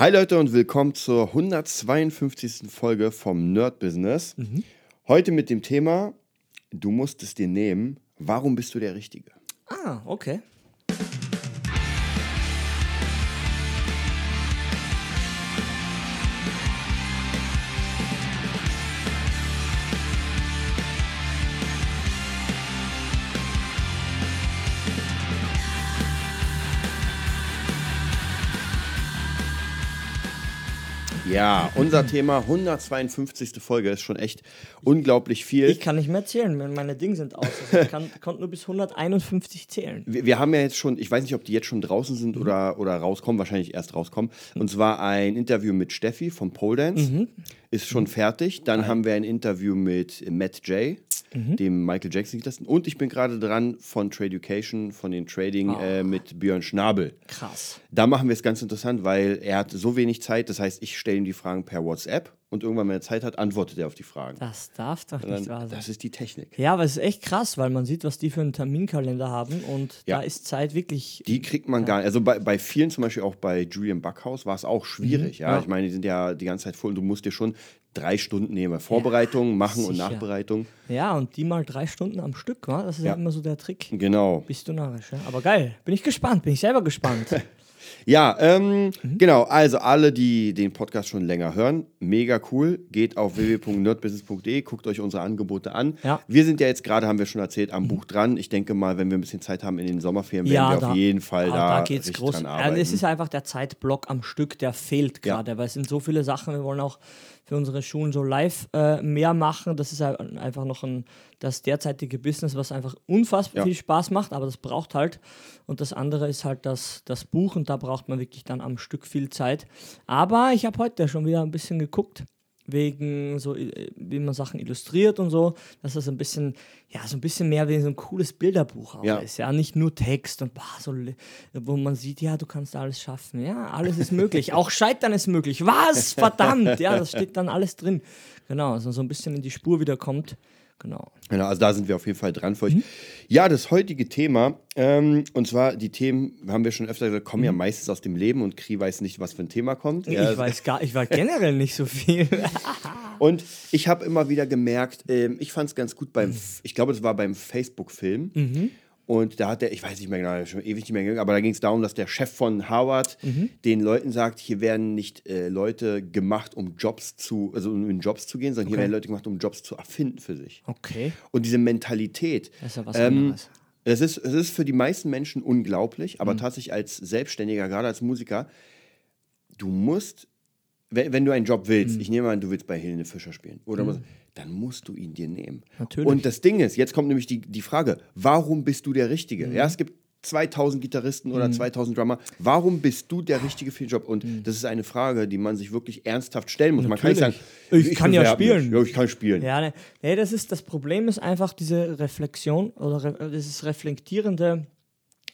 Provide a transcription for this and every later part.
Hi Leute und willkommen zur 152. Folge vom Nerd Business. Heute mit dem Thema, du musst es dir nehmen, warum bist du der Richtige? Ah, okay. Ja, unser Thema 152. Folge ist schon echt unglaublich viel. Ich kann nicht mehr zählen, meine Dinge sind aus. Also ich kann, konnte nur bis 151 zählen. wir, wir haben ja jetzt schon, ich weiß nicht, ob die jetzt schon draußen sind oder, oder rauskommen, wahrscheinlich erst rauskommen. Und zwar ein Interview mit Steffi vom Pole Dance. Ist schon fertig. Dann haben wir ein Interview mit Matt J., dem Michael Jackson Gitarristen. Und ich bin gerade dran von Trade Education, von den Trading äh, mit Björn Schnabel. Krass. Da machen wir es ganz interessant, weil er hat so wenig Zeit. Das heißt, ich stelle ihm die Fragen per WhatsApp und irgendwann, wenn er Zeit hat, antwortet er auf die Fragen. Das darf doch Und nicht wahr dann, sein. das ist die Technik. Ja, aber es ist echt krass, weil man sieht, was die für einen Terminkalender haben und Ja. da ist Zeit wirklich. Die kriegt man gar nicht. Also bei, bei vielen, zum Beispiel auch bei Julian Backhaus, war es auch schwierig. ja? Mhm. ja. ich meine, die sind ja die ganze Zeit voll und du musst dir schon drei Stunden nehmen. Vorbereitung, machen und sicher. Nachbereitung. Ja, und die mal drei Stunden am Stück, wa? das ist ja. Ja. immer so der Trick. Genau. Bist du narrisch, ja? Aber geil, bin ich gespannt, bin ich selber gespannt. Ja, ähm, Mhm. genau. Also alle, die den Podcast schon länger hören, mega cool. Geht auf www.nerdbusiness.de, guckt euch unsere Angebote an. Ja. Mhm. Wir sind ja jetzt gerade, haben wir schon erzählt, am Buch dran. Ich denke mal, wenn wir ein bisschen Zeit haben in den Sommerferien, werden ja, wir da, auf jeden Fall aber da, da geht's groß. dran Ja, arbeiten. es ist einfach der Zeitblock am Stück, der fehlt Ja. gerade, weil es sind so viele Sachen. Wir wollen auch für unsere Schulen so live äh, mehr machen. Das ist halt einfach noch ein, das derzeitige Business, was einfach unfassbar Ja. viel Spaß macht, aber das braucht halt. Und das andere ist halt das, das Buch und da braucht man wirklich dann am Stück viel Zeit. Aber ich habe heute schon wieder ein bisschen geguckt wegen so, äh, wie man Sachen illustriert und so, dass das ein bisschen, ja, so ein bisschen mehr wie so ein cooles Bilderbuch auch Ja. ist. Ja, nicht nur Text und bah, so, wo man sieht, ja, du kannst alles schaffen. Ja, alles ist möglich. auch Scheitern ist möglich. Was? Verdammt! Ja, das steht dann alles drin. Genau, also so ein bisschen in die Spur wieder kommt. Genau. Genau, also da sind wir auf jeden Fall dran für Mhm. euch. Ja, das heutige Thema, ähm, und zwar die Themen, haben wir schon öfter gesagt, kommen ja meistens aus dem Leben und Kri weiß nicht, was für ein Thema kommt. Ja, Mhm. ich weiß gar, ich weiß generell nicht so viel. Und ich habe immer wieder gemerkt, ähm, ich fand es ganz gut beim, ich glaube, es war beim Facebook-Film. Mhm. Und da hat der, ich weiß nicht mehr genau, schon ewig nicht mehr gegangen, aber da ging es darum, dass der Chef von Harvard Mhm. den Leuten sagt, hier werden nicht äh, Leute gemacht, um Jobs zu, also um in Jobs zu gehen, sondern hier Okay. werden Leute gemacht, um Jobs zu erfinden für sich. Okay. Und diese Mentalität, Das ist ja was ähm, anderes. es ist, es ist für die meisten Menschen unglaublich, Mhm. aber tatsächlich als Selbstständiger, gerade als Musiker, du musst, wenn, wenn du einen Job willst, Mhm. ich nehme an, du willst bei Helene Fischer spielen, oder muss, dann musst du ihn dir nehmen. Natürlich. Und das Ding ist, jetzt kommt nämlich die, die Frage, warum bist du der Richtige? Mhm. Ja, es gibt 2000 Gitarristen oder 2000 Drummer. Warum bist du der Richtige für den Job? Und Mhm. das ist eine Frage, die man sich wirklich ernsthaft stellen muss. Man kann nicht sagen, Natürlich. Ich kann ja spielen. Ja, ich kann spielen. Ja, ne, nee, das ist das Problem ist einfach diese Reflexion oder re, dieses reflektierende,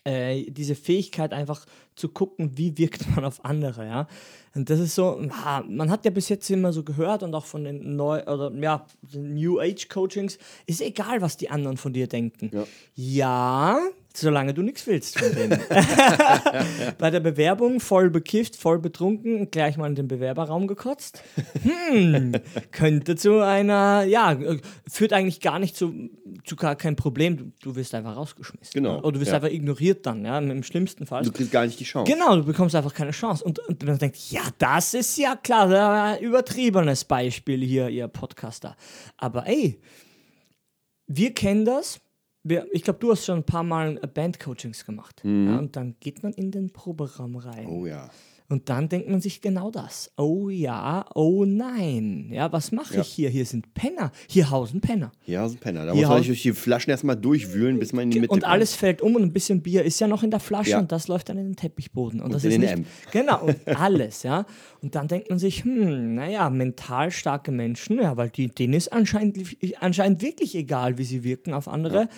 äh, diese Fähigkeit einfach zu gucken, wie wirkt man auf andere, ja. Und das ist so, ah, man hat ja bis jetzt immer so gehört und auch von den neu oder ja, New Age Coachings, ist egal, was die anderen von dir denken. Ja. ja solange du nichts willst von denen. Bei der Bewerbung voll bekifft, voll betrunken, gleich mal in den Bewerberraum gekotzt. Hm, könnte zu einer, ja, äh, führt eigentlich gar nicht zu, zu gar kein Problem. Du, du wirst einfach rausgeschmissen. Genau, Oder du wirst ja. einfach ignoriert dann, ja, im schlimmsten Fall. Du kriegst gar nicht die Chance. Genau, du bekommst einfach keine Chance. Und, und man denkt, ja, das ist ja klar, ein übertriebenes Beispiel hier, ihr Podcaster. Aber ey, wir kennen das. Wir, ich glaube, du hast schon ein paar Mal äh, Bandcoachings gemacht. Ja, und dann geht man in den Proberaum rein. Oh ja. Und dann denkt man sich genau das. Oh ja, oh nein. Ja, was mache Ja. ich hier? Hier sind Penner. Hier hausen Penner. Ja, so ein Penner. Da Hier muss man durch die Flaschen erstmal durchwühlen, bis man in die Mitte Und alles fällt um und ein bisschen Bier ist ja noch in der Flasche Ja. und das läuft dann in den Teppichboden. Und, das in ist den nicht, Genau, und alles, ja. Und dann denkt man sich, hm, naja, mental starke Menschen, ja, weil die, denen ist anscheinend, anscheinend wirklich egal, wie sie wirken auf andere.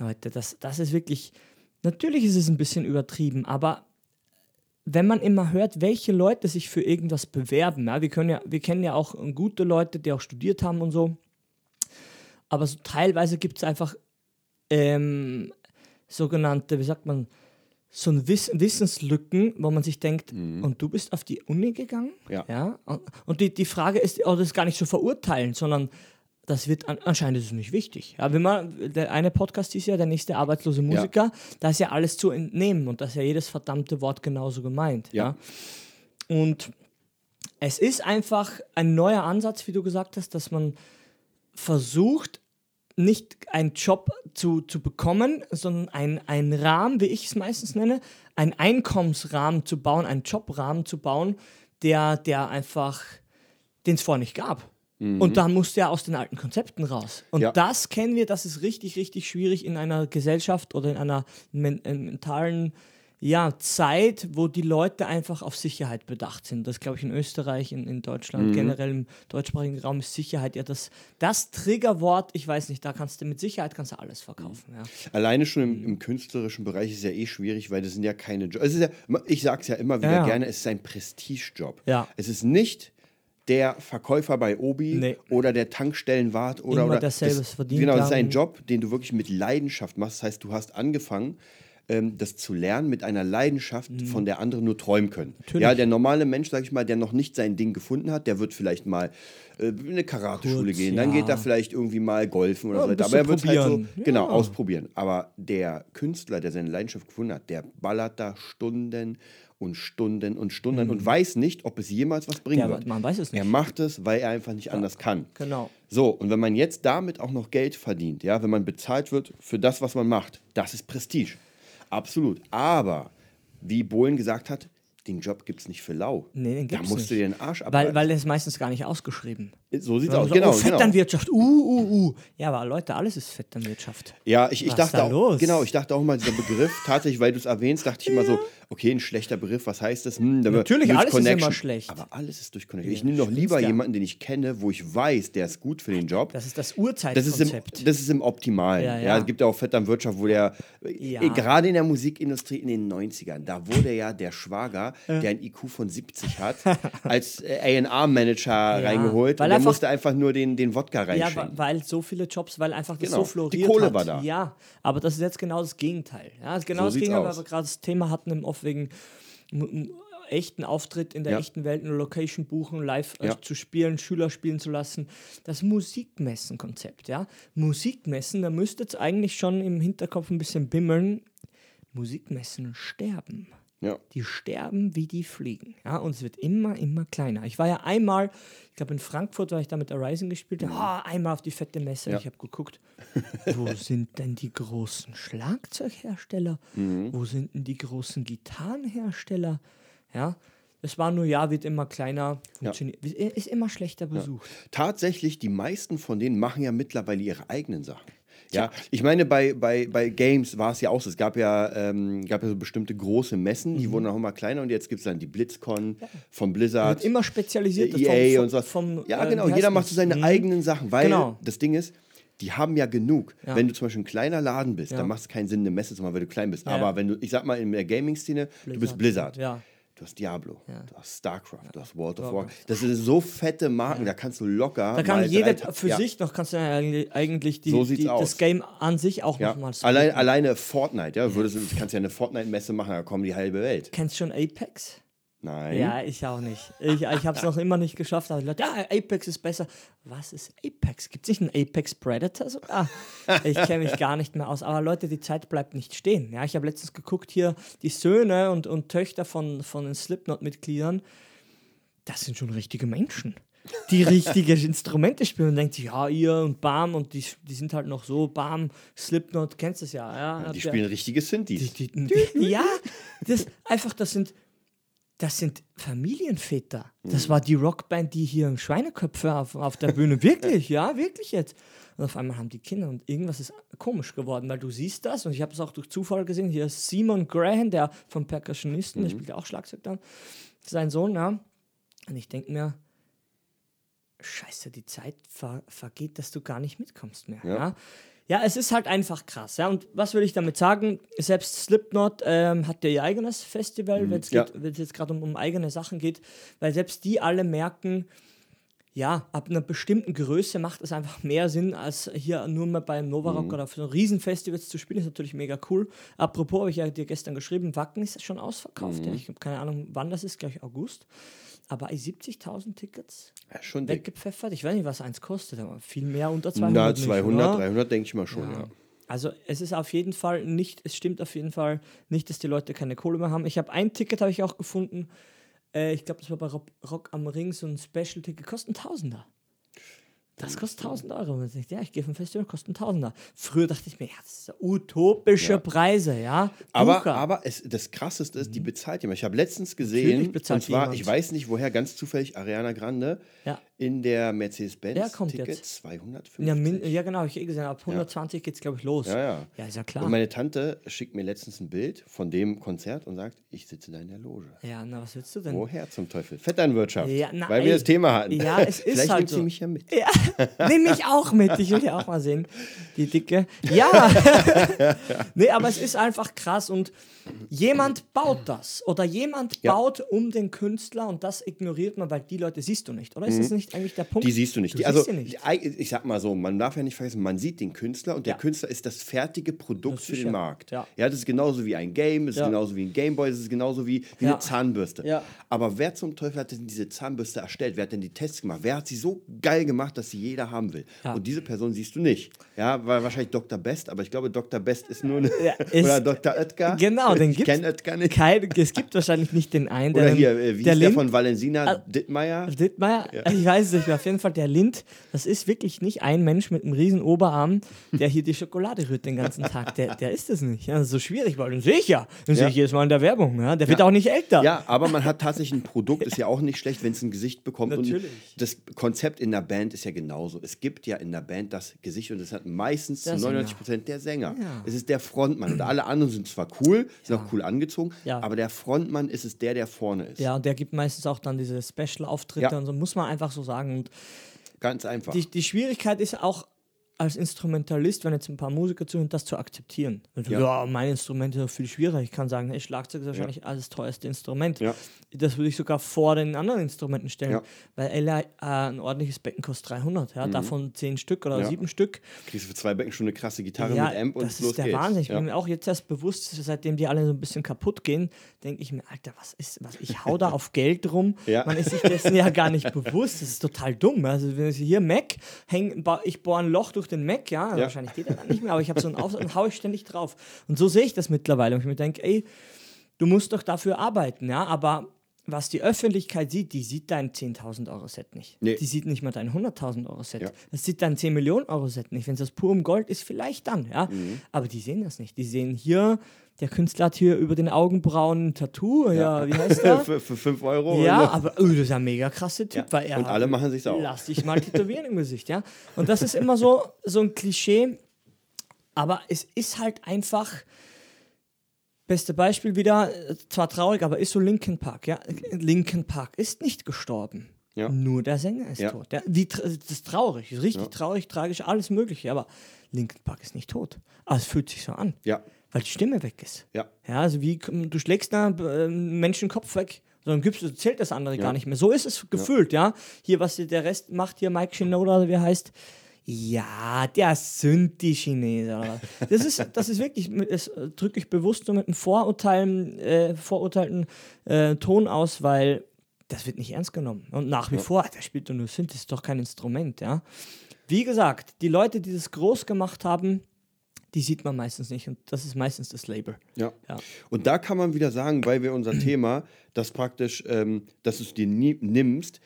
Leute, das, das ist wirklich, natürlich ist es ein bisschen übertrieben, aber wenn man immer hört, welche Leute sich für irgendwas bewerben, ja, wir, können ja, wir kennen ja auch gute Leute, die auch studiert haben und so, aber so teilweise gibt es einfach ähm, sogenannte, wie sagt man, so ein Wiss Wissenslücken, wo man sich denkt, und du bist auf die Uni gegangen? Ja. ja? Und, die, die Frage ist, oder das ist gar nicht so verurteilen, sondern das wird an, anscheinend ist es nicht wichtig. Ja, wenn man, der eine Podcast ist ja der nächste arbeitslose Musiker, da ist ja alles zu entnehmen und da ist ja jedes verdammte Wort genauso gemeint. Ja. ja? Und es ist einfach ein neuer Ansatz, wie du gesagt hast, dass man versucht, nicht einen Job zu, zu bekommen, sondern einen Rahmen, wie ich es meistens nenne, einen Einkommensrahmen zu bauen, einen Jobrahmen zu bauen, der, der einfach, den es vorher nicht gab. Und da musste er aus den alten Konzepten raus. Und Ja. das kennen wir, das ist richtig, richtig schwierig in einer Gesellschaft oder in einer men äh, mentalen ja, Zeit, wo die Leute einfach auf Sicherheit bedacht sind. Das glaube ich in Österreich, in, in Deutschland, generell im deutschsprachigen Raum ist Sicherheit ja das, das Triggerwort. Ich weiß nicht, da kannst du mit Sicherheit kannst du alles verkaufen. Ja. Alleine schon im, im künstlerischen Bereich ist ja eh schwierig, weil das sind ja keine Jobs. Ja, ich sage es ja immer wieder Ja, ja. gerne, es ist ein Prestigejob. Ja. Es ist nicht der Verkäufer bei Obi Nee. oder der Tankstellenwart oder, Immer oder dasselbe das, verdient Genau, das ist ein. Job, den du wirklich mit Leidenschaft machst. Das heißt, du hast angefangen, ähm, das zu lernen mit einer Leidenschaft, von der andere nur träumen können. Mhm. Natürlich. Ja, der normale Mensch, sag ich mal, der noch nicht sein Ding gefunden hat, der wird vielleicht mal äh, in eine Karateschule Kurz, gehen, dann ja. geht er vielleicht irgendwie mal golfen oder Ja, so weiter. Aber er wird halt so, probieren. genau, Ja. ausprobieren. Aber der Künstler, der seine Leidenschaft gefunden hat, der ballert da Stunden und Stunden und Stunden und weiß nicht, ob es jemals was bringen Mhm. Ja, wird. man weiß es nicht. Er macht es, weil er einfach nicht anders kann. Genau. So, und wenn man jetzt damit auch noch Geld verdient, ja, wenn man bezahlt wird für das, was man macht, das ist Prestige. Absolut. Aber, wie Bohlen gesagt hat, den Job gibt es nicht für lau. Nee, den da gibt's musst du nicht. dir den Arsch Weil, abreißen. weil das ist meistens gar nicht ausgeschrieben. So sieht's aus. so, Genau, oh, genau. Vetternwirtschaft, uh, uh, uh. Ja, aber Leute, alles ist Vetternwirtschaft. Ja, ich, ich Was dachte da auch, los? genau, ich dachte auch mal, dieser Begriff, tatsächlich, weil du es erwähnst, dachte ich immer so, okay, ein schlechter Begriff, was heißt das? Hm, Natürlich, alles ist immer schlecht. Aber alles ist durch Connection. ich nehme doch lieber ja. jemanden, den ich kenne, wo ich weiß, der ist gut für den Job. Das ist das Das Urzeitkonzept. das ist im Optimalen. Ja, Ja, ja. es gibt ja auch Vetternwirtschaft, wo der, Ja. äh, gerade in der Musikindustrie in den 90ern, da wurde ja der Schwager, der ein IQ von 70 hat, als äh, A&R-Manager reingeholt. weil der einfach- musste einfach nur den, den Wodka Ja, reinschenken. wa- weil so viele Jobs, weil einfach das Genau, so floriert die Kohle hat. war da. Ja, aber das ist jetzt genau das Gegenteil. Ja, genau So das Gegenteil, weil wir gerade das Thema hatten im Off wegen echten Auftritt in der Ja. echten Welt, eine Location buchen, live äh, Ja. zu spielen, Schüler spielen zu lassen. Das Musikmessen-Konzept, ja. Musikmessen, da müsste es eigentlich schon im Hinterkopf ein bisschen bimmeln. Musikmessen sterben. Ja. Die sterben wie die fliegen. Ja, und es wird immer, immer kleiner. Ich war ja einmal, ich glaube in Frankfurt, weil ich da mit Arising gespielt habe, ah, einmal auf die fette Messe. Ja. Ich habe geguckt, wo sind denn die großen Schlagzeughersteller? Wo sind denn die großen Gitarrenhersteller? Ja, es war nur, ja, wird immer kleiner, funktioniert, ist immer schlechter besucht. Tatsächlich, die meisten von denen machen ja mittlerweile ihre eigenen Sachen. Ja, ich meine, bei, bei, bei Games war es ja auch so. Es gab ja, ähm, gab ja so bestimmte große Messen, die wurden auch immer kleiner und jetzt gibt es dann die BlitzCon von Blizzard. Wird immer spezialisiert. EA vom- und so. vom- ja, äh, genau. Jeder macht so seine Mhm. eigenen Sachen, weil Genau. das Ding ist, die haben ja genug. Ja. Wenn du zum Beispiel ein kleiner Laden bist, Ja. dann macht es keinen Sinn, eine Messe zu machen, weil du klein bist. Ja. Aber wenn du, ich sag mal, in der Gaming-Szene, du bist Blizzard. Ja. Du hast Diablo, Ja. du hast StarCraft, du hast World of Warcraft. Das sind so fette Marken, da kannst du locker. Da kann jeder drei- für ja. sich noch, kannst du ja eigentlich- die, So die, das Game an sich auch Ja. nochmal Allein, alleine Fortnite, ja, würdest, du kannst ja eine Fortnite-Messe machen, da kommen die halbe Welt. Kennst du schon Apex? Nein. Ja, ich auch nicht. Ich, ich habe es noch immer nicht geschafft. Aber die Leute, ja, Apex ist besser. Was ist Apex? Gibt es nicht einen Apex Predator sogar? Ich kenne mich gar nicht mehr aus. Aber Leute, die Zeit bleibt nicht stehen. Ja, ich habe letztens geguckt hier, die Söhne und, und Töchter von, von den Slipknot-Mitgliedern, das sind schon richtige Menschen. Die richtige Instrumente spielen und denkt sich, ja, ihr und Bam und die, die sind halt noch so, Bam, Slipknot, kennst du es ja. ja Die spielen richtige Synthes. die, die, ja, das einfach, das sind, das sind Familienväter. Das war die Rockband, die hier Schweineköpfe auf, auf der Bühne. Wirklich, ja, wirklich jetzt. Und auf einmal haben die Kinder und irgendwas ist komisch geworden, weil du siehst das und ich habe es auch durch Zufall gesehen. Hier ist Simon Graham, der vom Percussionisten, der spielt ja auch Schlagzeug dann, sein Sohn, ja. Und ich denke mir, Scheiße, die Zeit ver vergeht, dass du gar nicht mitkommst mehr. Ja. Ja. Ja. es ist halt einfach krass. Ja. Und was will ich damit sagen? Selbst Slipknot ähm, hat ja ihr eigenes Festival, wenn es ja. jetzt gerade um, um eigene Sachen geht, weil selbst die alle merken, ja, ab einer bestimmten Größe macht es einfach mehr Sinn, als hier nur mal beim Novarock oder für so Riesenfestivals zu spielen. Ist natürlich mega cool. Apropos, habe ich ja dir gestern geschrieben, Wacken ist schon ausverkauft. Ja. Ich habe keine Ahnung, wann das ist, gleich August. Aber 70.000 Tickets Ja, schon weggepfeffert. Ich weiß nicht, was eins kostet, aber viel mehr unter 200. Na, nicht, 200, oder? 300 denke ich mal schon, ja. Also es ist auf jeden Fall nicht, es stimmt auf jeden Fall nicht, dass die Leute keine Kohle mehr haben. Ich habe ein Ticket, habe ich auch gefunden. Äh, ich glaube, das war bei Rock, Rock am Ring so ein Special-Ticket, kostet ein Tausender. Das kostet 1000 Euro. Und ich dachte, ja, ich gehe auf ein Festival, kostet ein Tausender. Früher dachte ich mir, ja, das sind utopische Ja. Preise, ja. Aber, Bucher. aber es, das Krasseste ist, die bezahlt jemand. Ich habe letztens Mhm. Gesehen, und zwar, jemand. ich weiß nicht woher, ganz zufällig, Ariana Grande Ja. in der Der Mercedes-Benz kommt Ticket jetzt. 250. Ja, min, ja, genau, ich eh gesehen, ab 120 geht's, glaube ich, los. Ja, ja. Ja, ist ja klar. Und meine Tante schickt mir letztens ein Bild von dem Konzert und sagt, ich sitze da in der Loge. ja, na, was willst du denn? Woher zum Teufel? Vetternwirtschaft. Ja, na, weil ey. wir das Thema hatten. Ja, es ist Vielleicht halt nimmt sie so. mich ja mit. Ja, nimm mich auch mit. Ich will ja auch mal sehen, die Dicke. Ja, nee, aber es ist einfach krass und jemand baut das oder jemand Ja. baut um den Künstler und das ignoriert man, weil die Leute siehst du nicht. Oder ist das nicht eigentlich der Punkt? Mhm. Die siehst du nicht. Du Die, also, siehst sie nicht. ich sag mal so, man darf ja nicht vergessen, man sieht den Künstler und der Ja. Künstler ist das fertige Produkt Das für den ja- Markt. ja. das ist genauso wie ein Game, das ist Ja. genauso wie ein Gameboy, das ist genauso wie, wie Ja. eine Zahnbürste. Ja. Aber wer zum Teufel hat denn diese Zahnbürste erstellt? Wer hat denn die Tests gemacht? Wer hat sie so geil gemacht, dass sie jeder haben will? Ja. Und diese Person siehst du nicht. Ja, war wahrscheinlich Dr. Best, aber ich glaube, Dr. Best ist nur eine. Ja, ist- oder Dr. Oetker. Genau, den Oetker nicht. Kein, es gibt wahrscheinlich nicht den einen, Oder der, hier, äh, wie der ist der Lind- von Valensina? Ah, Dittmeier? Dittmeier, ich weiß es nicht mehr. Auf jeden Fall der Lind, das ist wirklich nicht ein Mensch mit einem riesen Oberarm, der hier die Schokolade rührt den ganzen Tag. Der, der ist es nicht. Ja, das ist so schwierig, weil den sehe ich ja. Den sehe Ja. ich jedes Mal in der Werbung. Ja. Der wird auch nicht älter. Ja, aber man hat tatsächlich ein Produkt, ist ja auch nicht schlecht, wenn es ein Gesicht bekommt. Natürlich. Und das Konzept in der Band ist ja genauso. Es gibt ja in der Band das Gesicht und das hat meistens zu Sänger. 99 Prozent der Sänger. Ja. Es ist der Frontmann. Und alle anderen sind zwar cool, sind auch cool angezogen, Ja. aber der Frontmann ist es der, der vorne ist. Ja, und der gibt meistens auch dann diese Special-Auftritte Ja. und so, muss man einfach so sagen. Und Ganz einfach. die, die Schwierigkeit ist auch als Instrumentalist, wenn jetzt ein paar Musiker zuhören, das zu akzeptieren. Und Ja. ja. mein Instrument ist doch viel schwieriger. Ich kann sagen, hey, Schlagzeug ist wahrscheinlich das teuerste Instrument. Ja. Das würde ich sogar vor den anderen Instrumenten stellen, Ja. weil äh, ein ordentliches Becken kostet 300, ja, davon 10 Stück oder Mhm. Ja. 7 Stück. Kriegst du für zwei Becken schon eine krasse Gitarre Ja, mit Amp und das ist der geht's. Wahnsinn. Ich ja. bin mir auch jetzt erst bewusst, seitdem die alle so ein bisschen kaputt gehen, denke ich mir, Alter, was ist, was, ich hau da auf Geld rum. Ja. Man ist sich dessen ja gar nicht bewusst. Das ist total dumm. Also wenn ich hier Mac, häng, ba- ich bohre ein Loch durch den Mac, ja, Ja. wahrscheinlich geht er dann nicht mehr, aber ich habe so einen Auf und hau ich ständig drauf. Und so sehe ich das mittlerweile. Und ich mir denke, ey, du musst doch dafür arbeiten, ja, aber was die Öffentlichkeit sieht, die sieht dein 10.000 Euro Set nicht. Nee. Die sieht nicht mal dein 100.000 Euro Set. Ja. Das sieht dein 10 Millionen Euro Set nicht. Wenn es das purem Gold ist, vielleicht dann, ja. Mhm. Aber die sehen das nicht. Die sehen hier, der Künstler hat hier über den Augenbrauen ein Tattoo, ja, wie heißt der? für, für 5 Euro. Ja, aber oh, das ist ein mega krasse Typ, Ja, weil er und alle machen sich's auch. Lass dich mal tätowieren im Gesicht, ja. Und das ist immer so, so ein Klischee, aber es ist halt einfach. Beste Beispiel wieder, zwar traurig, aber ist so Linkin Park, ja. Linkin Park ist nicht gestorben. Ja. Nur der Sänger ist Ja. tot. Ja, wie, das ist traurig, richtig Ja. traurig, tragisch, alles Mögliche, aber Linkin Park ist nicht tot. Aber es fühlt sich so an, Ja, weil die Stimme weg ist. ja. Ja, also wie du schlägst da äh, Menschen den Kopf weg, sondern gibst, du zählt das andere Ja. gar nicht mehr. So ist es gefühlt, ja. Hier, was der Rest macht, hier Mike Shinoda, oder wie er heißt, ja, der sind die Chinesen. Das ist, das ist wirklich, das drücke ich bewusst so mit einem Vorurteilen, äh, vorurteilten äh, Ton aus, weil das wird nicht ernst genommen. Und nach wie vor, der spielt doch nur Synth, das ist doch kein Instrument, ja. Wie gesagt, die Leute, die das groß gemacht haben, die sieht man meistens nicht und das ist meistens das Label. Ja. Ja. Und da kann man wieder sagen, weil wir unser Thema, das praktisch, ähm, dass du es dir nie, nimmst,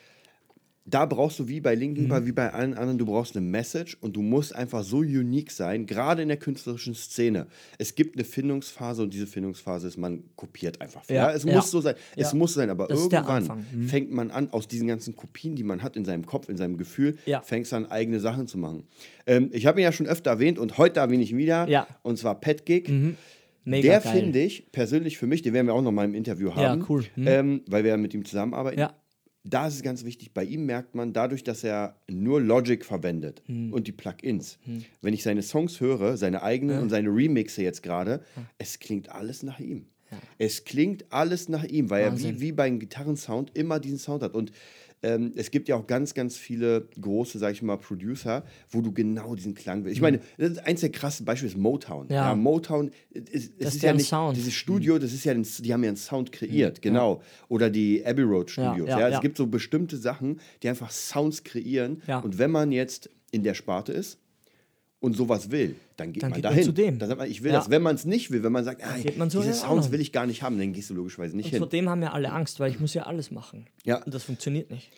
da brauchst du wie bei Linkin Mhm. Wie bei allen anderen, du brauchst eine Message und du musst einfach so unique sein, gerade in der künstlerischen Szene. Es gibt eine Findungsphase und diese Findungsphase ist, man kopiert einfach. Ja, Ja, es ja. muss so sein. Es Ja. muss sein, aber Das irgendwann. Mhm. fängt man an, aus diesen ganzen Kopien, die man hat in seinem Kopf, in seinem Gefühl, fängst an, eigene Sachen zu machen. Ähm, ich habe ihn ja schon öfter erwähnt und heute erwähne ich ihn wieder, Ja. und zwar Pet Gig. Mega Der finde ich persönlich für mich, den werden wir auch noch mal im Interview haben, cool. Mhm. ähm, weil wir ja mit ihm zusammenarbeiten. Ja. Da ist es ganz wichtig, bei ihm merkt man, dadurch, dass er nur Logic verwendet Mhm. und die Plugins, wenn ich seine Songs höre, seine eigenen und seine Remixe jetzt gerade, es klingt alles nach ihm. Es klingt alles nach ihm, weil Wahnsinn. er wie, wie beim Gitarrensound immer diesen Sound hat. Und ähm, es gibt ja auch ganz, ganz viele große, sag ich mal, Producer, wo du genau diesen Klang willst. Ich meine, das ist eins der krassen Beispiele ist Motown. Mhm. Ja. Motown ist, es Das ist ja nicht Sound. Mhm. dieses Studio, das ist ja, ein, die haben ja einen Sound kreiert, genau. Oder die Abbey Road Studios. ja, Ja, ja. Es gibt so bestimmte Sachen, die einfach Sounds kreieren. Ja. Und wenn man jetzt in der Sparte ist und sowas will, dann geht Dann man geht man dahin. zu dem. Dann sagt man, ich will Ja. das. Wenn man es nicht will, wenn man sagt, geht man diese Sounds will ich gar nicht haben, dann gehst du logischerweise nicht Vor hin. dem haben ja alle Angst, weil ich muss ja alles machen. Ja. Und das funktioniert nicht.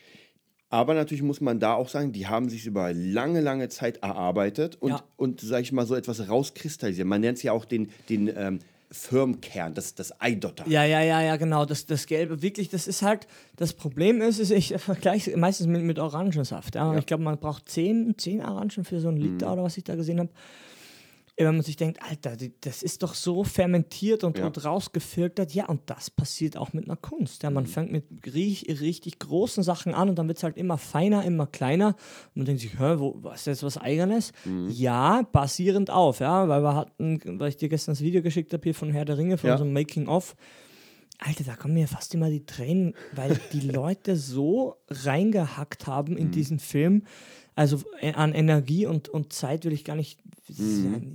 Aber natürlich muss man da auch sagen, die haben sich über lange, lange Zeit erarbeitet und, Ja. und sag ich mal, so etwas rauskristallisiert. Man nennt es ja auch den, den ähm, Firmkern, das, das Eidotter. Ja, ja, ja, ja, genau. Das, das Gelbe, wirklich, das ist halt, das Problem ist, ist ich vergleiche meistens mit, mit Orangensaft. Ja. Ich glaube, man braucht 10, 10 Orangen für so einen Liter Mhm. oder was ich da gesehen habe. Wenn man sich denkt, Alter, das ist doch so fermentiert und, Ja. und rausgefiltert. Ja, und das passiert auch mit einer Kunst. Ja, man Mhm. fängt mit ri- richtig großen Sachen an und dann wird es halt immer feiner, immer kleiner. Und man denkt sich, hä, wo, was ist jetzt was Eigenes? Mhm. Ja, basierend auf, ja, weil wir hatten, weil ich dir gestern das Video geschickt habe hier von Herr der Ringe, von Ja. unserem Making-of. Alter, da kommen mir fast immer die Tränen, weil die Leute so reingehackt haben Mhm. in diesen Film. Also äh, an Energie und, und Zeit will ich gar nicht.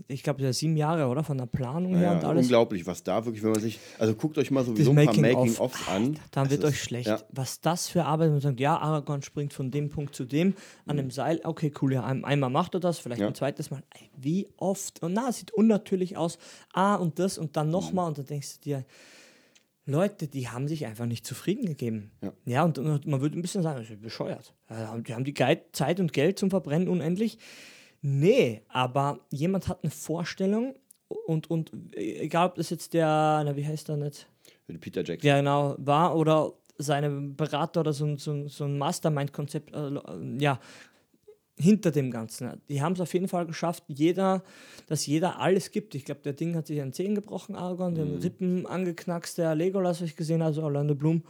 Ich glaube, sieben Jahre, oder? Von der Planung her Mhm. Ja, und alles. unglaublich, was da wirklich, wenn man sich, also guckt euch mal sowieso ein paar Making-of. Making-ofs an. Dann wird ist- euch schlecht. Ja, Was das für Arbeit, man sagt, ja, Aragorn springt von dem Punkt zu dem an dem Seil, okay, cool, ja, ein- einmal macht er das, vielleicht Ja. ein zweites Mal. Wie oft? Und na, es sieht unnatürlich aus. Ah, und das und dann nochmal und dann denkst du dir, Leute, die haben sich einfach nicht zufrieden gegeben. Ja. und, und man würde ein bisschen sagen, das ist bescheuert. Die haben die Zeit und Geld zum Verbrennen unendlich. Nee, aber jemand hat eine Vorstellung und, und egal, ob das jetzt der, na, wie heißt der nicht? Peter Jackson. Ja, genau, war oder seine Berater oder so, ein- so, so ein Mastermind-Konzept, äh, ja, hinter dem Ganzen. Die haben es auf jeden Fall geschafft, jeder, dass jeder alles gibt. Ich glaube, der Ding hat sich an Zehen gebrochen, Aragorn, den Rippen angeknackst, der Legolas, was ich gesehen habe, also Orlando Bloom.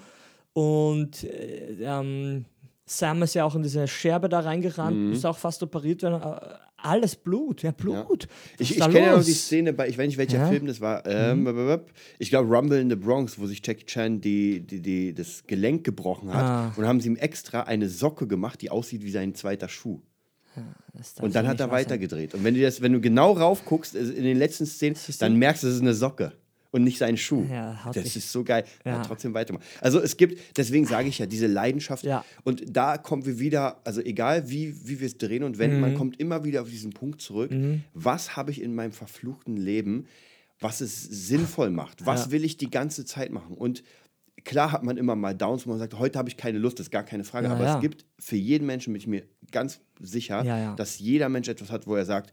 Und äh, ähm, Sam ist ja auch in diese Scherbe da reingerannt, ist auch fast operiert worden. Äh, Alles Blut, ja, Blut. Was Ich, ich kenne ja noch die Szene bei, ich weiß nicht, welcher Ja. Mhm. Film das war. Ähm, Ich glaube, Rumble in the Bronx, wo sich Jackie Chan die, die, die, das Gelenk gebrochen hat. Ah. Und haben sie ihm extra eine Socke gemacht, die aussieht wie sein zweiter Schuh. Und dann hat er weitergedreht. Und wenn du, das, wenn du genau rauf guckst, in den letzten Szenen, dann merkst du, es ist eine Socke und nicht sein Schuh. Ja, das ist so geil. Ja. Trotzdem weitermachen. Also es gibt, deswegen sage ich ja, diese Leidenschaft. Ja. Und da kommen wir wieder, also egal wie, wie wir es drehen und wenden, Mhm. man kommt immer wieder auf diesen Punkt zurück. Was habe ich in meinem verfluchten Leben, was es sinnvoll macht? Was will ich die ganze Zeit machen? Und klar hat man immer mal Downs, wo man sagt, heute habe ich keine Lust, das ist gar keine Frage. Ja, aber ja. es gibt für jeden Menschen, bin ich mir ganz sicher, Ja, dass jeder Mensch etwas hat, wo er sagt,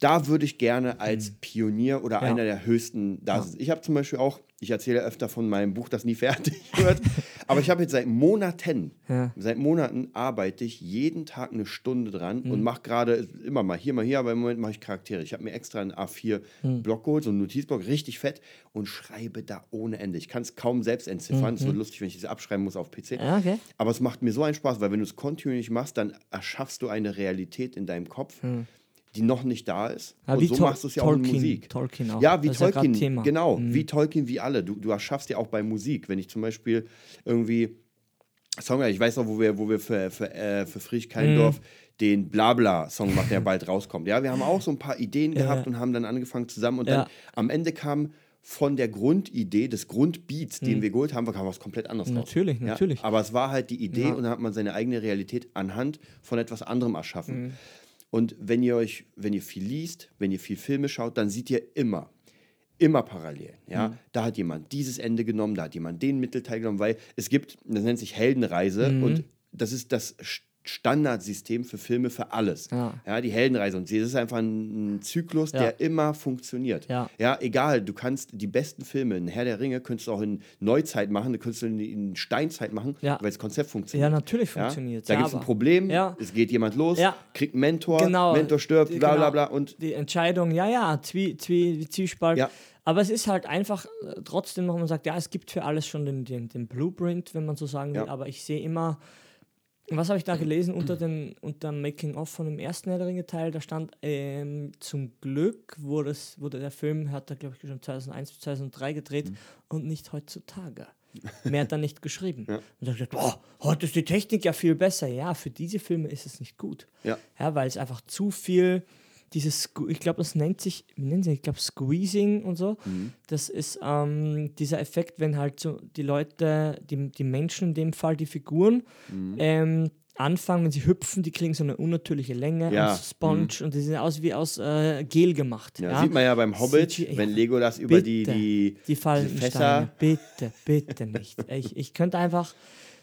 da würde ich gerne als Pionier oder Mhm. Einer der höchsten da sind. Ich habe zum Beispiel auch, ich erzähle öfter von meinem Buch, das nie fertig wird, aber ich habe jetzt seit Monaten, Ja. seit Monaten arbeite ich jeden Tag eine Stunde dran Mhm. und mache gerade immer mal hier, mal hier, aber im Moment mache ich Charaktere. Ich habe mir extra einen A4-Block geholt, so einen Notizblock, richtig fett und schreibe da ohne Ende. Ich kann es kaum selbst entziffern. Es wird lustig, wenn ich das abschreiben muss auf PC. Mhm. Ja, okay. Aber es macht mir so einen Spaß, weil wenn du es kontinuierlich machst, dann erschaffst du eine Realität in deinem Kopf, die noch nicht da ist. Ja, und so Tol- machst du es ja auch in Tolkien- Musik. Tolkien auch. Ja, wie Das ja Tolkien, grad Thema. Mhm. genau, wie Tolkien, wie alle. Du, du erschaffst ja auch bei Musik. Wenn ich zum Beispiel irgendwie Song, ich weiß noch, wo wir, wo wir für, für, äh, für Friedrich Keindorf Mhm. den Blabla-Song machen, der bald rauskommt. Ja, wir haben auch so ein paar Ideen Ja. gehabt und haben dann angefangen zusammen und Ja. dann am Ende kam von der Grundidee, des Grundbeats, Mhm. den wir geholt haben, kam was komplett anderes raus. Natürlich, Ja, natürlich. aber es war halt die Idee Ja. und dann hat man seine eigene Realität anhand von etwas anderem erschaffen. Mhm. Und wenn ihr euch, wenn ihr viel liest, wenn ihr viel Filme schaut, dann seht ihr immer, immer Parallelen. Ja? Mhm. Da hat jemand dieses Ende genommen, da hat jemand den Mittelteil genommen, weil es gibt, das nennt sich Heldenreise Mhm. und das ist das Standardsystem für Filme für alles. Ja. die Heldenreise. Und das ist einfach ein, Zyklus, Ja. der immer funktioniert. Ja. ja, egal, du kannst die besten Filme, in Herr der Ringe, könntest du auch in Neuzeit machen, du könntest du in, in Steinzeit machen, Ja. weil das Konzept funktioniert. Ja, natürlich funktioniert's, Da ja, gibt es ein Problem, Ja. es geht jemand los, Ja. kriegt einen Mentor, Genau. Mentor stirbt, bla bla genau. bla. Und die Entscheidung, ja, ja, Zwie, Zwie, Zwiespalt. Ja. Aber es ist halt einfach äh, trotzdem noch, man sagt, ja, es gibt für alles schon den, den, den Blueprint, wenn man so sagen will, Ja. aber ich sehe immer, was habe ich da gelesen unter dem unter Making-of von dem ersten Herr der Ringe Teil? Da stand, ähm, zum Glück wurde, es, wurde der Film, hat er glaube ich schon 2001 2003 gedreht Mhm. und nicht heutzutage. Mehr hat er nicht geschrieben. Und da habe ich gedacht, boah, heute ist die Technik ja viel besser. Ja, für diese Filme ist es nicht gut. Ja. Ja, weil es einfach zu viel, dieses, ich glaube, das nennt sich, wie nennen sie, ich glaube, Squeezing und so. Das ist ähm, dieser Effekt, wenn halt so die Leute, die, die Menschen in dem Fall, die Figuren, ähm, anfangen, wenn sie hüpfen, die kriegen so eine unnatürliche Länge Ja. und Sponge und die sehen aus wie aus äh, Gel gemacht. Ja, Ja, Sieht man ja beim Hobbit, CGI. wenn Legolas über die, Bitte. die, die fallen in Fässer. Bitte, bitte nicht. Ich, ich könnte einfach,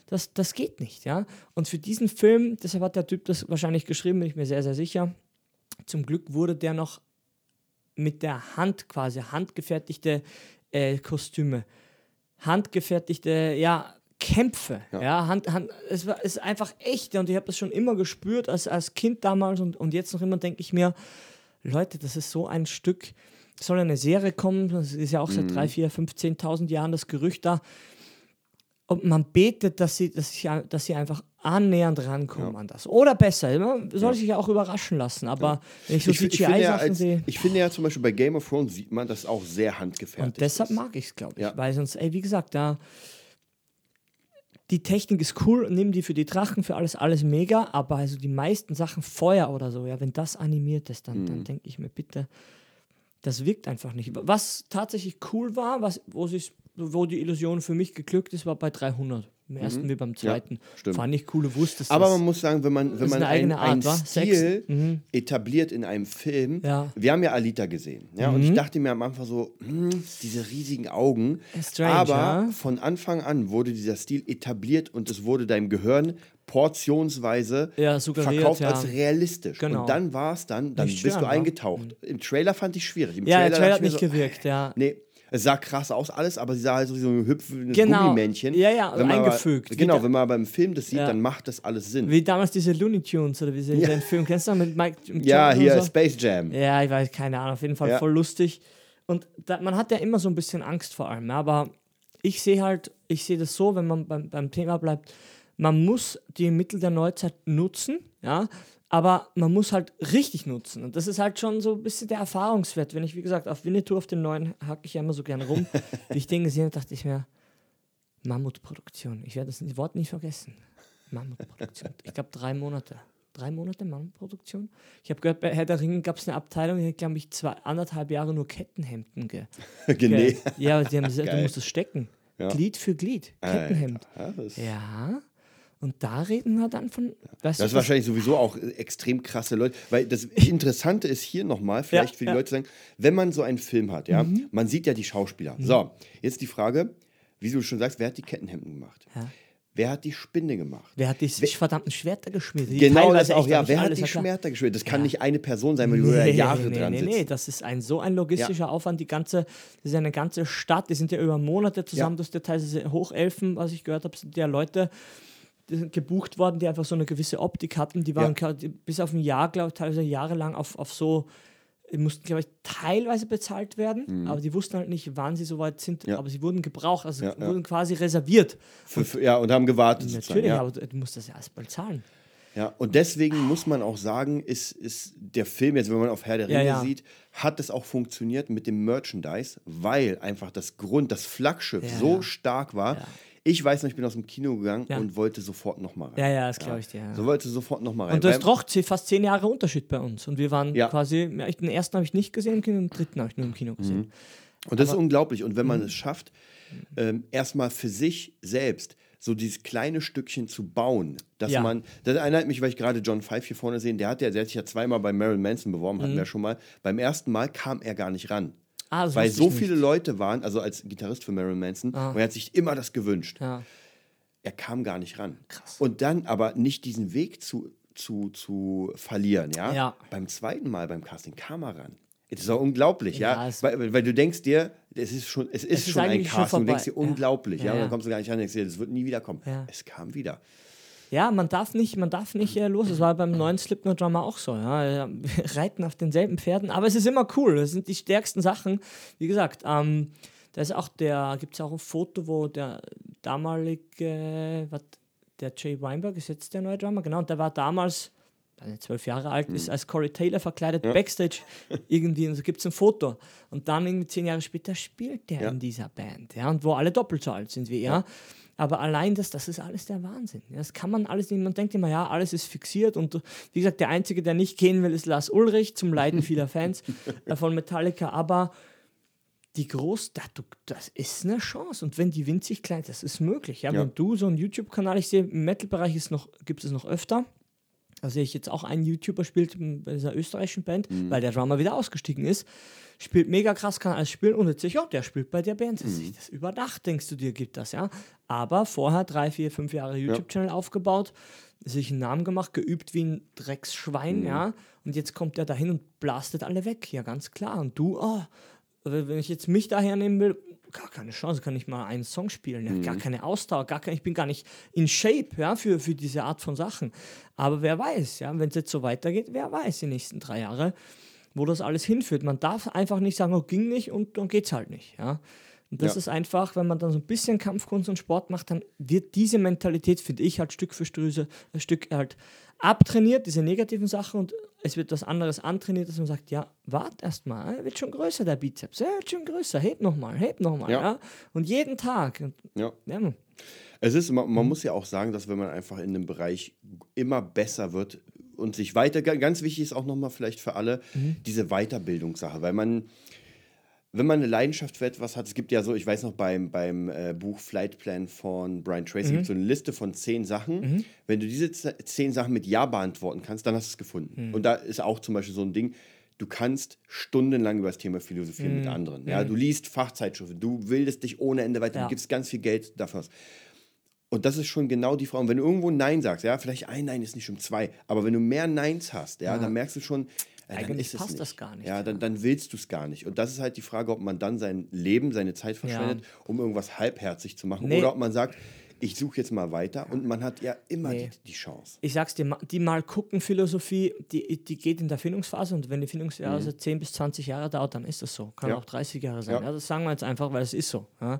das, das geht nicht, ja. Und für diesen Film, deshalb hat der Typ das wahrscheinlich geschrieben, bin ich mir sehr, sehr sicher. Zum Glück wurde der noch mit der Hand quasi, handgefertigte äh, Kostüme, handgefertigte, ja, Kämpfe, ja, Hand, Hand, es war es ist einfach echt. Und ich habe das schon immer gespürt als, als Kind damals und, und jetzt noch immer denke ich mir, Leute, das ist so ein Stück, soll eine Serie kommen, das ist ja auch seit drei, vier, fünf, 10.000 Jahren das Gerücht da. Und man betet, dass sie, dass sie, dass sie einfach annähernd rankommen an das. Oder besser, man soll sich ja auch überraschen lassen, aber wenn ich so ja, CGI-Sachen als, sehe. ich finde ja zum Beispiel bei Game of Thrones sieht man, dass es auch sehr handgefertigt Und deshalb ist. mag ich es, glaube ich. Ja. Weil sonst, ey, wie gesagt, da. Die Technik ist cool, nimm die für die Drachen, für alles, alles mega, aber also die meisten Sachen, Feuer oder so, ja, wenn das animiert ist, dann, Mhm. dann denke ich mir, bitte, das wirkt einfach nicht. Was tatsächlich cool war, was, wo, sich, wo die Illusion für mich geglückt ist, war bei 300. Im ersten wie beim zweiten. Mhm. stimmt. Fand ich cool, du wusstest Aber man muss sagen, wenn man, wenn man eine einen, wa? Stil. Mhm. etabliert in einem Film, Ja. Mhm. wir haben ja Alita gesehen, ja, und ich dachte mir am Anfang so, hm, diese riesigen Augen, Strange, aber ja. von Anfang an wurde dieser Stil etabliert und es wurde deinem Gehirn portionsweise Ja, verkauft ja. als realistisch. Genau. Und dann war es dann, dann Nicht bist schwören, du wa? eingetaucht. Im Trailer fand ich schwierig. Im ja, der Trailer hat nicht so, gewirkt, ja. Nee, es sah krass aus alles, aber sie sah halt so wie so ein hüpfendes Genau. Gummimännchen. Ja, ja, man eingefügt. Aber, genau, da- wenn man beim Film das sieht, Ja. dann macht das alles Sinn. Wie damals diese Looney Tunes oder wie sie Ja. den Film kennst du mit Mike mit ja, Jordan hier so? Space Jam. Ja, ich weiß, keine Ahnung, auf jeden Fall Ja. voll lustig. Und da, man hat ja immer so ein bisschen Angst vor allem, aber ich sehe halt, ich sehe das so, wenn man beim, beim Thema bleibt, man muss die Mittel der Neuzeit nutzen, ja, aber man muss halt richtig nutzen. Und das ist halt schon so ein bisschen der Erfahrungswert. Wenn ich, wie gesagt, auf Winnetou, auf den neuen, hacke ich ja immer so gerne rum. Wie ich den gesehen habe, dachte ich mir, Mammutproduktion. Ich werde das Wort nie vergessen. Mammutproduktion. Ich glaube, drei Monate. Drei Monate Mammutproduktion. Ich habe gehört, bei Herr der Ringe gab es eine Abteilung, die hat, glaube ich, zwei, anderthalb Jahre nur Kettenhemden ge Gene- ge Ja, die haben gesagt, du musst es stecken. Ja. Glied für Glied. Kettenhemd. Ja. Und da reden wir dann von. Das ist wahrscheinlich sowieso auch äh, extrem krasse Leute. Weil das Interessante ist hier nochmal, vielleicht für die ja. Mhm. Leute zu sagen, wenn man so einen Film hat, ja, man sieht ja die Schauspieler. So, jetzt die Frage, wie du schon sagst, wer hat die Kettenhemden gemacht? Ja. Wer hat die Spinne gemacht? Wer hat die verdammten Schwerter geschmiedet? Genau das teilweise auch, ja. Wer hat die ja. Schwerter geschwört? Das kann nicht eine Person sein, weil du da Jahre nee, dran nee, sitzt. nee, das ist ein so ein logistischer Aufwand. Die ganze, das ist eine ganze Stadt, die sind ja über Monate zusammen, Ja. das Detail, diese Hochelfen, was ich gehört habe, sind ja Leute sind gebucht worden, die einfach so eine gewisse Optik hatten. Die waren Ja. ja. bis auf ein Jahr, glaube ich, teilweise jahrelang auf, auf so, die mussten, glaube ich, teilweise bezahlt werden, aber die wussten halt nicht, wann sie soweit sind, Mhm. Ja. aber sie wurden gebraucht, also Ja, ja. wurden quasi reserviert. Für, für, ja, und haben gewartet. Natürlich, ja. aber du musst das ja erstmal zahlen. Ja, und deswegen muss man auch sagen, ist, ist der Film, jetzt wenn man auf Herr der Ja, Ringe ja. sieht, hat es auch funktioniert mit dem Merchandise, weil einfach das Grund, das Flaggschiff Ja, so ja. stark war. Ich weiß noch, ich bin aus dem Kino gegangen Ja. und wollte sofort nochmal rein. Ja, ja, das glaube ich dir. Ja. So wollte sofort nochmal rein. Und da weil- ist doch fast zehn Jahre Unterschied bei uns. Und wir waren Ja. quasi, ja, den ersten habe ich nicht gesehen den dritten habe ich nur im Kino gesehen. Und das ist unglaublich. Und wenn man Mhm. es schafft, ähm, erstmal für sich selbst so dieses kleine Stückchen zu bauen, dass Ja. man, das erinnert mich, weil ich gerade John Five hier vorne sehe, der hat ja, der hat sich ja zweimal bei Marilyn Manson beworben, Mhm. hatten wir schon mal. Beim ersten Mal kam er gar nicht ran. Ah, weil so nicht. viele Leute waren, also als Gitarrist für Marilyn Manson, Ah. und er hat sich immer das gewünscht. Ja. Er kam gar nicht ran. Krass. Und dann aber nicht diesen Weg zu, zu, zu verlieren, ja? Ja. Beim zweiten Mal beim Casting kam er ran. Das ist auch unglaublich, ja. Ja, es- weil, weil du denkst dir, es ist schon, es ist ist schon ein eigentlich schon Casting. du denkst dir, unglaublich, ja. Ja, Und dann kommst du gar nicht ran denkst dir, das wird nie wiederkommen. Ja. Es kam wieder. Ja, man darf nicht, man darf nicht äh, los. Das war beim neuen Slipknot Drummer auch so. Ja. Wir reiten auf denselben Pferden, aber es ist immer cool. Das sind die stärksten Sachen. Wie gesagt, ähm, da ist auch der, gibt es auch ein Foto, wo der damalige, was, der Jay Weinberg ist jetzt der neue Drummer, genau, und der war damals zwölf Jahre alt, ist als Corey Taylor verkleidet, ja. Backstage irgendwie, und so gibt es ein Foto. Und dann irgendwie zehn Jahre später spielt der ja. in dieser Band, ja, und wo alle doppelt so alt sind wie er. Ja. Aber allein das, das ist alles der Wahnsinn. Das kann man alles nicht. Man denkt immer, ja, alles ist fixiert. Und wie gesagt, der Einzige, der nicht gehen will, ist Lars Ulrich, zum Leiden vieler Fans äh, von Metallica. Aber die groß, das ist eine Chance. Und wenn die winzig klein, das ist möglich. Ja, ja. Wenn du so einen YouTube-Kanal, ich sehe, im Metal-Bereich gibt es noch öfter. Da sehe ich jetzt auch einen YouTuber spielt bei dieser österreichischen Band, mhm. weil der Drummer wieder ausgestiegen ist. Spielt mega krass, kann alles spielen und jetzt sehe ich, oh, der spielt bei der Band. Mhm. Das über Nacht, denkst du dir, gibt das, ja. Aber vorher drei, vier, fünf Jahre YouTube-Channel ja. aufgebaut, sich einen Namen gemacht, geübt wie ein Drecksschwein, mhm. ja. Und jetzt kommt der dahin und blastet alle weg, ja, ganz klar. Und du, oh, wenn ich jetzt mich daher nehmen will, gar keine Chance, kann ich mal einen Song spielen, ja, mhm. gar keine Ausdauer, gar kein, ich bin gar nicht in Shape ja, für, für diese Art von Sachen. Aber wer weiß, ja, wenn es jetzt so weitergeht, wer weiß die nächsten drei Jahre, wo das alles hinführt. Man darf einfach nicht sagen, oh, ging nicht und dann geht es halt nicht. Ja. Und das ja. ist einfach, wenn man dann so ein bisschen Kampfkunst und Sport macht, dann wird diese Mentalität, finde ich, halt Stück für Stück, ein Stück halt abtrainiert, diese negativen Sachen und es wird was anderes antrainiert, dass man sagt, ja, wart erst mal, er wird schon größer, der Bizeps, er wird schon größer, heb nochmal, heb nochmal, ja. ja. Und jeden Tag. Ja. ja. Es ist, man, man, muss ja auch sagen, dass wenn man einfach in dem Bereich immer besser wird und sich weiter, ganz wichtig ist auch nochmal vielleicht für alle, mhm. diese Weiterbildungssache, weil man, wenn man eine Leidenschaft für etwas hat, es gibt ja so, ich weiß noch beim, beim äh, Buch Flight Plan von Brian Tracy, mhm. gibt so eine Liste von zehn Sachen. Mhm. Wenn du diese zehn Sachen mit Ja beantworten kannst, dann hast du es gefunden. Mhm. Und da ist auch zum Beispiel so ein Ding, du kannst stundenlang über das Thema philosophieren mit mhm. anderen. Ja, mhm. du liest Fachzeitschriften, du bildest dich ohne Ende weiter, ja. du gibst ganz viel Geld dafür aus. Und das ist schon genau die Frage. Und wenn du irgendwo Nein sagst, ja, vielleicht ein Nein ist nicht schon zwei, aber wenn du mehr Neins hast, ja, ja. dann merkst du schon, ja, Eigentlich passt nicht. das gar nicht. Ja, dann, dann willst du es gar nicht. Und das ist halt die Frage, ob man dann sein Leben, seine Zeit verschwendet, ja. um irgendwas halbherzig zu machen. Nee. Oder ob man sagt, ich suche jetzt mal weiter und man hat ja immer nee. die, die, Chance. Ich sag's dir, die mal gucken Philosophie, die, die geht in der Findungsphase und wenn die Findungsphase mhm. 10 bis 20 Jahre dauert, dann ist das so. Kann ja. auch 30 Jahre sein. Ja. ja. das sagen wir jetzt einfach, weil es ist so. Ja.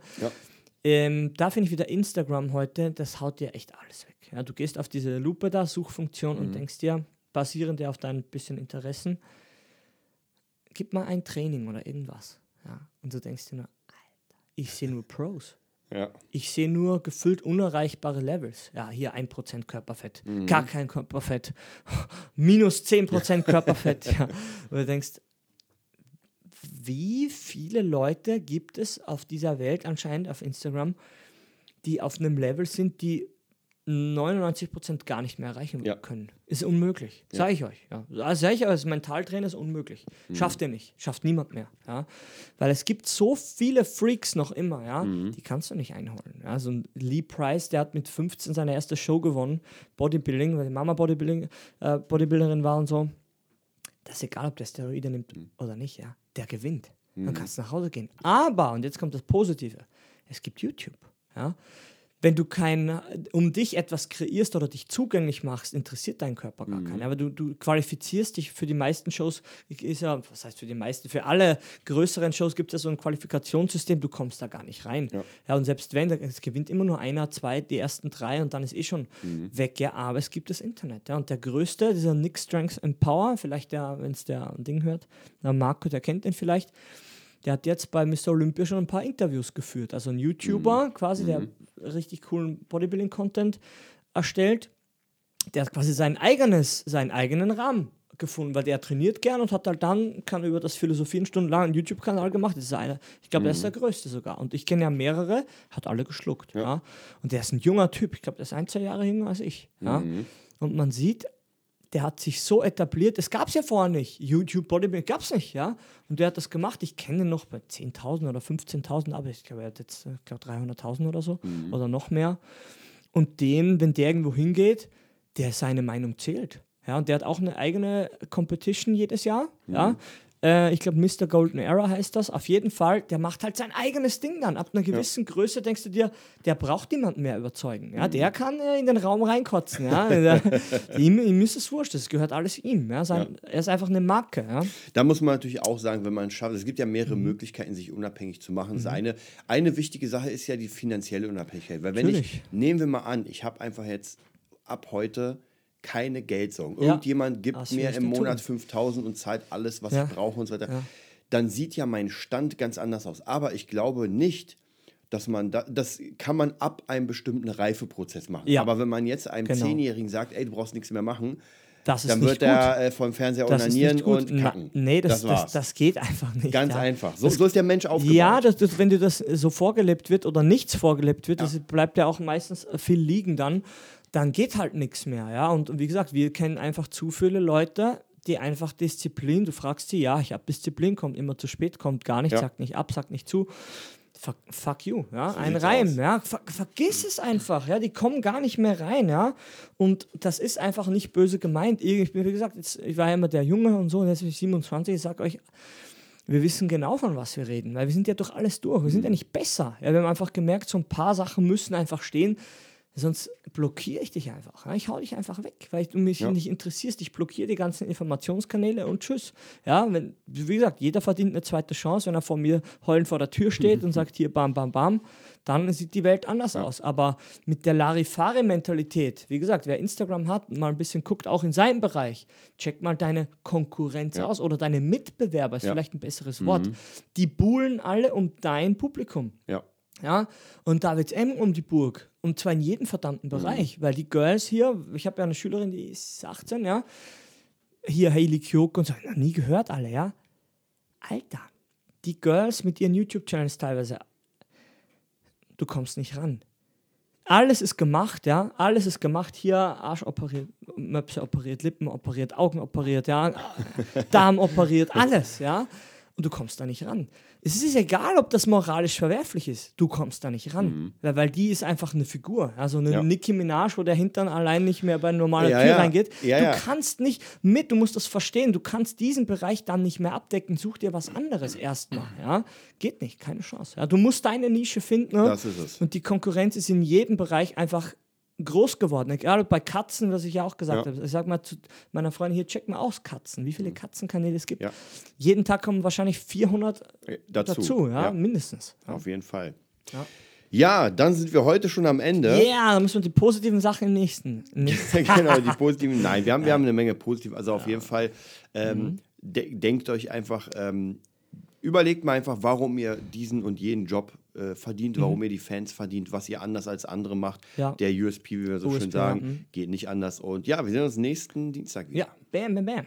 Ähm, da finde ich wieder Instagram heute, das haut dir echt alles weg. Ja, du gehst auf diese Lupe da, Suchfunktion mhm. und denkst dir, basierend auf deinen bisschen Interessen, gib mal ein Training oder irgendwas. Ja? Und du denkst dir nur, Alter, ich sehe nur Pros. Ja. Ich sehe nur gefüllt unerreichbare Levels. Ja, hier 1% Körperfett, mhm. gar kein Körperfett, minus 10% Körperfett. ja. Und du denkst, wie viele Leute gibt es auf dieser Welt anscheinend auf Instagram, die auf einem Level sind, die 99% gar nicht mehr erreichen ja. können. Ist unmöglich. Ja. Sage ich euch. Ja. Also sage ich euch, als Mentaltrainer ist unmöglich. Mhm. Schafft ihr nicht. Schafft niemand mehr. Ja. Weil es gibt so viele Freaks noch immer, ja, mhm. die kannst du nicht einholen. Ja. So ein Lee Price, der hat mit 15 seine erste Show gewonnen, Bodybuilding, weil die Mama Bodybuilding, äh, Bodybuilderin war und so. Das ist egal, ob der Steroide nimmt mhm. oder nicht, ja. Der gewinnt. Dann mhm. kannst du nach Hause gehen. Aber, und jetzt kommt das Positive, es gibt YouTube. Ja wenn du kein, um dich etwas kreierst oder dich zugänglich machst, interessiert dein Körper gar mhm. keinen. Aber du, du qualifizierst dich für die meisten Shows, ist ja, was heißt für die meisten, für alle größeren Shows gibt es ja so ein Qualifikationssystem, du kommst da gar nicht rein. Ja, ja und selbst wenn, es gewinnt immer nur einer, zwei, die ersten drei und dann ist eh schon mhm. weg, ja, aber es gibt das Internet. Ja, und der größte, dieser Nick Strength and Power, vielleicht der, wenn es der Ding hört, der Marco, der kennt den vielleicht, der hat jetzt bei Mr. Olympia schon ein paar Interviews geführt. Also ein YouTuber, mhm. quasi, der mhm. Richtig coolen Bodybuilding-Content erstellt. Der hat quasi sein eigenes, seinen eigenen Rahmen gefunden, weil der trainiert gern und hat halt dann, kann über das Philosophien stundenlang einen YouTube-Kanal gemacht. Das ist einer, ich glaube, mhm. der ist der mhm. größte sogar. Und ich kenne ja mehrere, hat alle geschluckt. Ja. ja. Und der ist ein junger Typ, ich glaube, der ist ein, zwei Jahre jünger als ich. Ja. Mhm. Und man sieht, der hat sich so etabliert. Das gab es ja vorher nicht. YouTube Bodybuilding gab es nicht, ja. Und der hat das gemacht. Ich kenne ihn noch bei 10.000 oder 15.000, aber ich glaube, er hat jetzt ich glaub, 300.000 oder so mhm. oder noch mehr. Und dem, wenn der irgendwo hingeht, der seine Meinung zählt. Ja, und der hat auch eine eigene Competition jedes Jahr. Mhm. Ja. Äh, ich glaube, Mr. Golden Era heißt das. Auf jeden Fall, der macht halt sein eigenes Ding dann. Ab einer gewissen ja. Größe denkst du dir, der braucht niemanden mehr überzeugen. Ja? Mhm. Der kann äh, in den Raum reinkotzen. Ja? ihm, ihm ist es wurscht, das gehört alles ihm. Ja? Sein, ja. Er ist einfach eine Marke. Ja? Da muss man natürlich auch sagen, wenn man es schafft, es gibt ja mehrere mhm. Möglichkeiten, sich unabhängig zu machen. Mhm. eine, eine wichtige Sache ist ja die finanzielle Unabhängigkeit. Weil wenn natürlich. ich, nehmen wir mal an, ich habe einfach jetzt ab heute keine Geldsorgen. Irgendjemand gibt Ach, mir im Monat 5000 und zahlt alles, was ich brauche und so weiter. Dann sieht ja mein Stand ganz anders aus. Aber ich glaube nicht, dass man da, das kann man ab einem bestimmten Reifeprozess machen. Ja. Aber wenn man jetzt einem genau. Zehnjährigen sagt, ey, du brauchst nichts mehr machen, dann wird er äh, vom Fernseher das onanieren und kacken. Na, nee, das, das, das, das, geht einfach nicht. Ganz ja. einfach. So, so, ist der Mensch aufgebaut. Ja, wenn dir das so vorgelebt wird oder nichts vorgelebt wird, ja. das bleibt ja auch meistens viel liegen dann, dann geht halt nichts mehr. Ja? Und wie gesagt, wir kennen einfach zu viele Leute, die einfach Disziplin, du fragst sie, ja, ich habe Disziplin, kommt immer zu spät, kommt gar nicht, ja. sagt nicht ab, sagt nicht zu fuck, fuck you, ja, so ein Reim, aus. ja, ver vergiss es einfach, ja, die kommen gar nicht mehr rein, ja, und das ist einfach nicht böse gemeint. Ich bin, wie gesagt, jetzt, ich war ja immer der Junge und so, und jetzt bin ich 27, ich sag euch, wir wissen genau, von was wir reden, weil wir sind ja durch alles durch, wir sind ja nicht besser, ja, wir haben einfach gemerkt, so ein paar Sachen müssen einfach stehen, Sonst blockiere ich dich einfach. Ich hau dich einfach weg, weil du mich ja. nicht interessierst. Ich blockiere die ganzen Informationskanäle und tschüss. Ja, wenn, wie gesagt, jeder verdient eine zweite Chance, wenn er vor mir heulend vor der Tür steht und sagt hier bam, bam, bam, dann sieht die Welt anders ja. aus. Aber mit der Larifare-Mentalität, wie gesagt, wer Instagram hat, mal ein bisschen guckt, auch in seinem Bereich, check mal deine Konkurrenz ja. aus oder deine Mitbewerber, ist vielleicht ein besseres mhm. Wort. Die buhlen alle um dein Publikum. Ja. Ja, und da wird es M um die Burg. Und zwar in jedem verdammten Bereich. Mhm. Weil die Girls hier, ich habe ja eine Schülerin, die ist 18, ja. Hier Hailey Kyoko und so, noch nie gehört alle, ja. Alter, die Girls mit ihren YouTube-Channels teilweise, du kommst nicht ran. Alles ist gemacht, ja. Alles ist gemacht. Hier Arsch operiert, Möpse operiert, Lippen operiert, Augen operiert, ja. Darm operiert, alles, ja und du kommst da nicht ran. Es ist egal, ob das moralisch verwerflich ist, du kommst da nicht ran. Mhm. Weil, weil die ist einfach eine Figur. Also eine ja. Nicki Minaj, wo der Hintern allein nicht mehr bei normaler ja, Tür ja. reingeht. du kannst nicht mit, du musst das verstehen, du kannst diesen Bereich dann nicht mehr abdecken, such dir was anderes erstmal. Ja? Geht nicht, keine Chance. Ja? Du musst deine Nische finden. Ne? Das ist es. Und die Konkurrenz ist in jedem Bereich einfach groß geworden. Gerade bei Katzen, was ich ja auch gesagt ja. habe. Ich sage mal zu meiner Freundin hier, check mal aus Katzen, wie viele mhm. Katzenkanäle es gibt. Ja. Jeden Tag kommen wahrscheinlich 400 äh, dazu, dazu ja, ja, mindestens. Auf jeden Fall. Ja. dann sind wir heute schon am Ende. Ja, yeah, dann müssen wir die positiven Sachen im nächsten. genau, die positiven. Nein, wir haben, wir haben eine Menge positiv. Also auf jeden Fall ähm, mhm. de denkt euch einfach, ähm, überlegt mal einfach, warum ihr diesen und jenen Job äh, verdient, warum mhm. ihr die Fans verdient, was ihr anders als andere macht. Ja. Der USP, wie wir so USP, schön sagen, ja. Mhm. geht nicht anders. Und ja, wir sehen uns nächsten Dienstag wieder. Ja, bam, bam, bam.